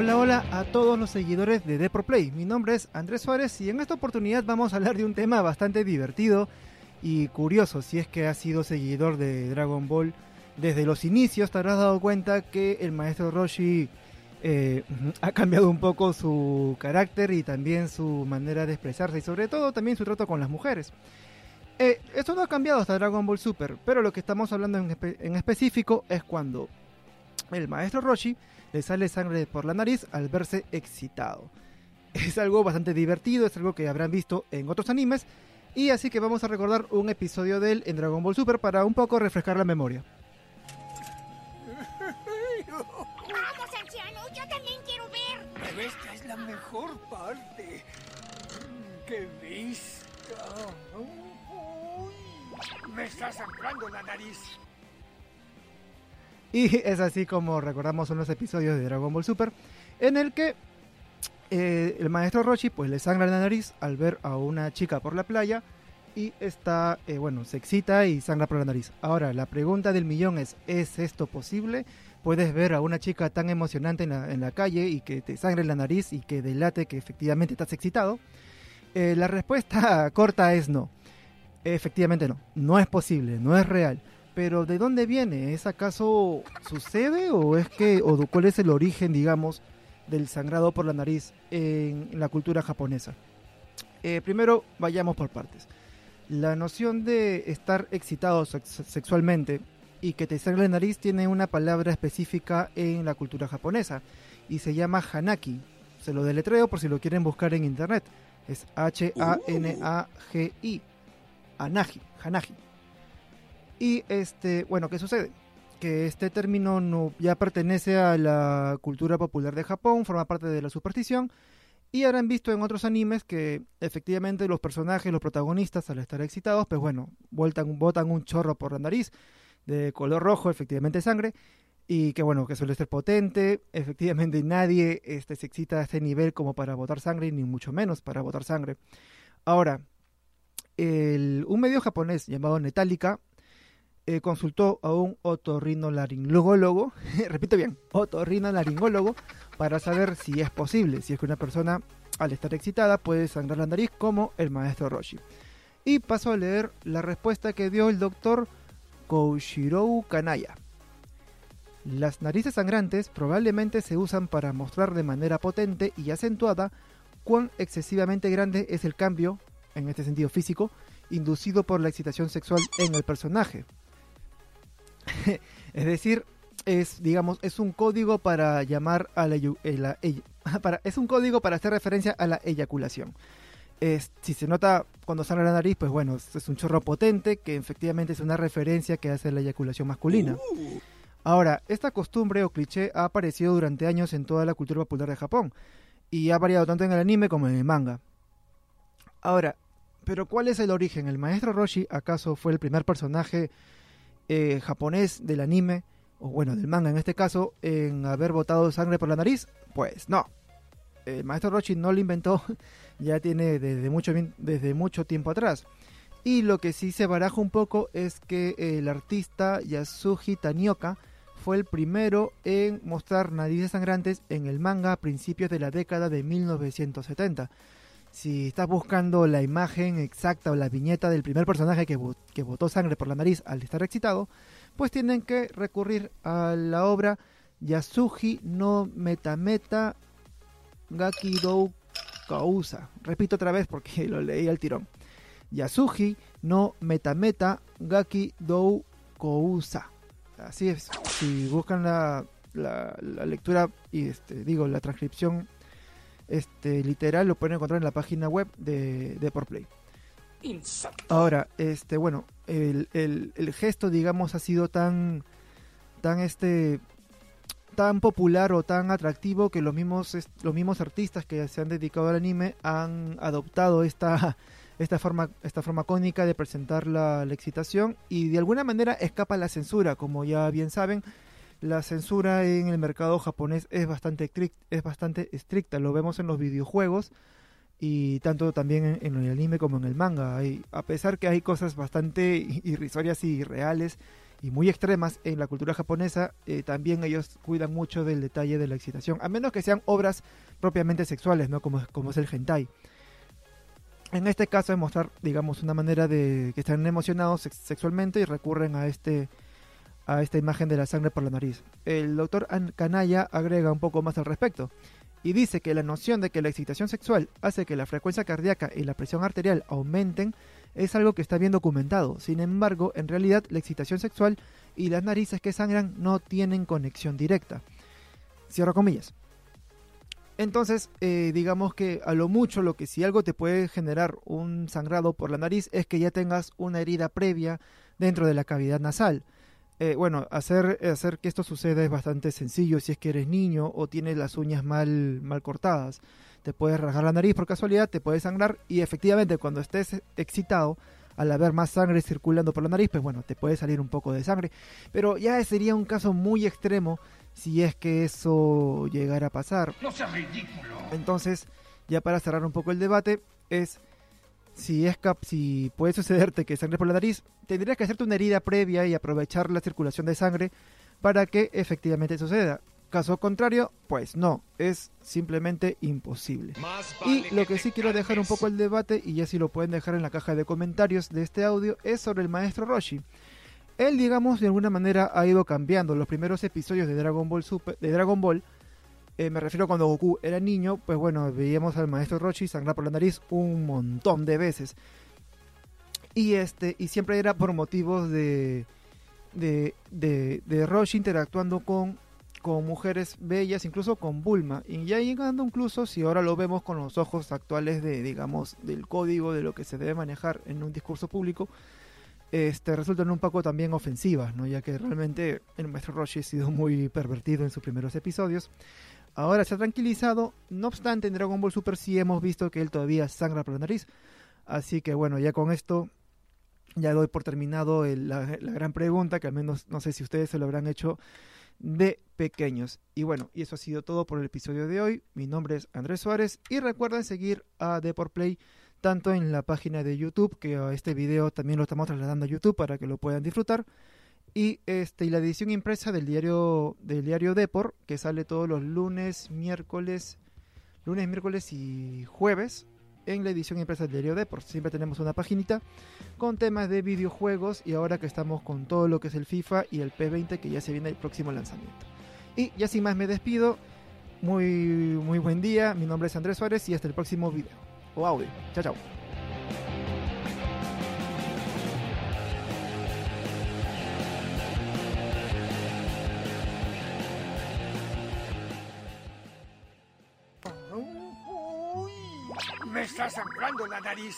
Hola, hola a todos los seguidores de Depro Play. Mi nombre es Andrés Suárez y en esta oportunidad vamos a hablar de un tema bastante divertido y curioso. Si es que has sido seguidor de Dragon Ball desde los inicios, te habrás dado cuenta que el maestro Roshi eh, ha cambiado un poco su carácter y también su manera de expresarse y sobre todo también su trato con las mujeres. Eh, esto no ha cambiado hasta Dragon Ball Super, pero lo que estamos hablando en específico es cuando el maestro Roshi le sale sangre por la nariz al verse excitado. Es algo bastante divertido, es algo que habrán visto en otros animes, y así que vamos a recordar un episodio de él en Dragon Ball Super para un poco refrescar la memoria. Vamos, anciano, yo también quiero ver. Pero esta es la mejor parte. ¡Qué vista! Uy, me está sangrando la nariz. Y es así como recordamos unos episodios de Dragon Ball Super, en el que eh, el maestro Roshi pues le sangra la nariz al ver a una chica por la playa y está, eh, bueno, se excita y sangra por la nariz. Ahora, la pregunta del millón es, ¿es esto posible? ¿Puedes ver a una chica tan emocionante en la, calle y que te sangre la nariz y que delate que efectivamente estás excitado? Eh, la respuesta corta es no. Efectivamente no, no es posible, no es real. Pero ¿de dónde viene? ¿Es acaso sucede o es que o cuál es el origen, digamos, del sangrado por la nariz en la cultura japonesa? Eh, primero, vayamos por partes. La noción de estar excitado sex- sexualmente y que te sangre la nariz tiene una palabra específica en la cultura japonesa y se llama hanaki. Se lo deletreo por si lo quieren buscar en internet. Es H-A-N-A-G-I. Anaji, Hanaji. Y este, bueno, ¿qué sucede? Que este término no, ya pertenece a la cultura popular de Japón, forma parte de la superstición, y habrán visto en otros animes que efectivamente los personajes, los protagonistas, al estar excitados, pues bueno, botan, botan un chorro por la nariz de color rojo, efectivamente sangre, y que bueno, que suele ser potente, efectivamente nadie este, se excita a este nivel como para botar sangre, ni mucho menos para botar sangre. Ahora, un medio japonés llamado Netálica eh, consultó a un otorrinolaringólogo, repito bien, otorrinolaringólogo, para saber si es posible, si es que una persona al estar excitada puede sangrar la nariz como el maestro Roshi. Y paso a leer la respuesta que dio el doctor Koushirou Kanaya. Las narices sangrantes probablemente se usan para mostrar de manera potente y acentuada cuán excesivamente grande es el cambio, en este sentido físico, inducido por la excitación sexual en el personaje. es decir, es digamos es un código para llamar a la, eh, la para, es un código para hacer referencia a la eyaculación. Es- si se nota cuando sale la nariz, pues bueno, es, es un chorro potente que efectivamente es una referencia que hace la eyaculación masculina. Ahora, esta costumbre o cliché ha aparecido durante años en toda la cultura popular de Japón y ha variado tanto en el anime como en el manga. Ahora, pero ¿cuál es el origen? ¿El maestro Roshi acaso fue el primer personaje eh, japonés del anime, o bueno, del manga en este caso, en haber botado sangre por la nariz? Pues no. El maestro Roshi no lo inventó, ya tiene desde mucho, desde mucho tiempo atrás. Y lo que sí se baraja un poco es que el artista Yasuji Tanioka fue el primero en mostrar narices sangrantes en el manga a principios de la década de 1970. Si estás buscando la imagen exacta o la viñeta del primer personaje que, que botó sangre por la nariz al estar excitado, pues tienen que recurrir a la obra Yasuji no Metameta Gakidou Kausa. Repito otra vez porque lo leí al tirón. Yasuji no Metameta Gaki Dou Kousa. Así es. Si buscan la, la, la lectura y este, digo la transcripción este, literal, lo pueden encontrar en la página web de, de Por Play. Ahora, este, bueno, el, el, el gesto, digamos, ha sido tan, tan, este, tan popular o tan atractivo que los mismos, los mismos artistas que se han dedicado al anime han adoptado esta, esta forma, esta forma cónica de presentar la, la excitación y de alguna manera escapa la censura, como ya bien saben. La censura en el mercado japonés es bastante, es bastante estricta, lo vemos en los videojuegos y tanto también en, el anime como en el manga. A pesar que hay cosas bastante irrisorias y irreales y muy extremas en la cultura japonesa, eh, también ellos cuidan mucho del detalle de la excitación, a menos que sean obras propiamente sexuales, ¿no? Como, como es el hentai. En este caso es mostrar, digamos, una manera de que están emocionados sexualmente y recurren a este a esta imagen de la sangre por la nariz. El doctor Kanaya agrega un poco más al respecto y dice que la noción de que la excitación sexual hace que la frecuencia cardíaca y la presión arterial aumenten es algo que está bien documentado. Sin embargo, en realidad la excitación sexual y las narices que sangran no tienen conexión directa. Cierro comillas. Entonces, eh, digamos que a lo mucho lo que si algo te puede generar un sangrado por la nariz es que ya tengas una herida previa dentro de la cavidad nasal. Eh, bueno, hacer, hacer que esto suceda es bastante sencillo si es que eres niño o tienes las uñas mal, mal cortadas. Te puedes rasgar la nariz por casualidad, te puedes sangrar y efectivamente cuando estés excitado, al haber más sangre circulando por la nariz, pues bueno, te puede salir un poco de sangre. Pero ya sería un caso muy extremo si es que eso llegara a pasar. No sea ridículo. Entonces, ya para cerrar un poco el debate, es si es cap si puede sucederte que sangre por la nariz, tendrías que hacerte una herida previa y aprovechar la circulación de sangre para que efectivamente suceda. Caso contrario, pues no, es simplemente imposible. y lo que sí quiero dejar un poco el debate, y ya si lo pueden dejar en la caja de comentarios de este audio, es sobre el maestro Roshi él, digamos, de alguna manera ha ido cambiando. Los primeros episodios de Dragon Ball Super, de Dragon Ball, eh, me refiero cuando Goku era niño, pues bueno, veíamos al maestro Roshi sangrar por la nariz un montón de veces. Y este, y siempre era por motivos de, de, de, de Roshi interactuando con, con mujeres bellas, incluso con Bulma. Y ya llegando incluso, si ahora lo vemos con los ojos actuales de, digamos, del código de lo que se debe manejar en un discurso público, este, resultan un poco también ofensivas, ¿no? ya que realmente el maestro Roshi ha sido muy pervertido en sus primeros episodios. Ahora se ha tranquilizado, no obstante en Dragon Ball Super sí hemos visto que él todavía sangra por la nariz. Así que bueno, ya con esto ya doy por terminado la, gran pregunta, que al menos no sé si ustedes se lo habrán hecho de pequeños. Y bueno, y eso ha sido todo por el episodio de hoy. Mi nombre es Andrés Suárez y recuerden seguir a Deporplay Play tanto en la página de YouTube, que este video también lo estamos trasladando a YouTube para que lo puedan disfrutar, y este y la edición impresa del diario del diario que sale todos los lunes, miércoles, lunes, miércoles y jueves en la edición impresa del diario Depor. Siempre tenemos una paginita con temas de videojuegos y ahora que estamos con todo lo que es el FIFA y el P20 que ya se viene el próximo lanzamiento. Y ya sin más me despido. Muy muy buen día. Mi nombre es Andrés Suárez y hasta el próximo video o audio. Chao, chao. Me está sangrando la nariz.